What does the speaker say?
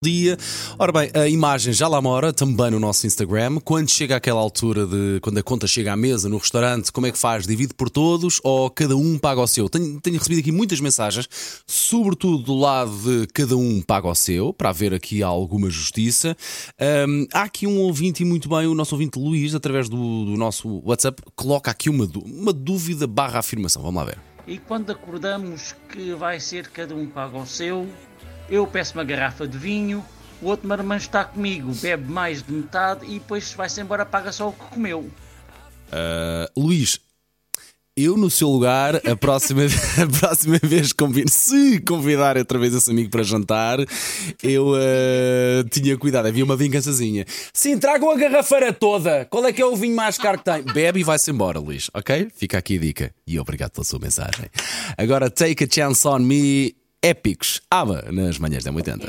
dia. Ora bem, a imagem já lá mora, também no nosso Instagram. Quando chega àquela altura de. quando a conta chega à mesa no restaurante, como é que faz? Divide por todos ou cada um paga o seu? Tenho, tenho recebido aqui muitas mensagens, sobretudo do lado de cada um paga o seu, para haver aqui alguma justiça. Um, há aqui um ouvinte, e muito bem, o nosso ouvinte Luís, através do, do nosso WhatsApp, coloca aqui uma, uma dúvida barra afirmação. Vamos lá ver. E quando acordamos que vai ser cada um paga o seu, eu peço uma garrafa de vinho, o outro marmanjo está comigo, bebe mais de metade e depois vai-se embora, paga só o que comeu. Uh, Luís, eu no seu lugar, a próxima, a próxima vez convido, se convidar outra vez esse amigo para jantar, eu uh, tinha cuidado, havia uma vingançazinha. Sim, tragam a garrafeira toda. Qual é que é o vinho mais caro que tem? Bebe e vai-se embora, Luís, ok? Fica aqui a dica. E obrigado pela sua mensagem. Agora, take a chance on me épicos. Aba nas manhãs da 80.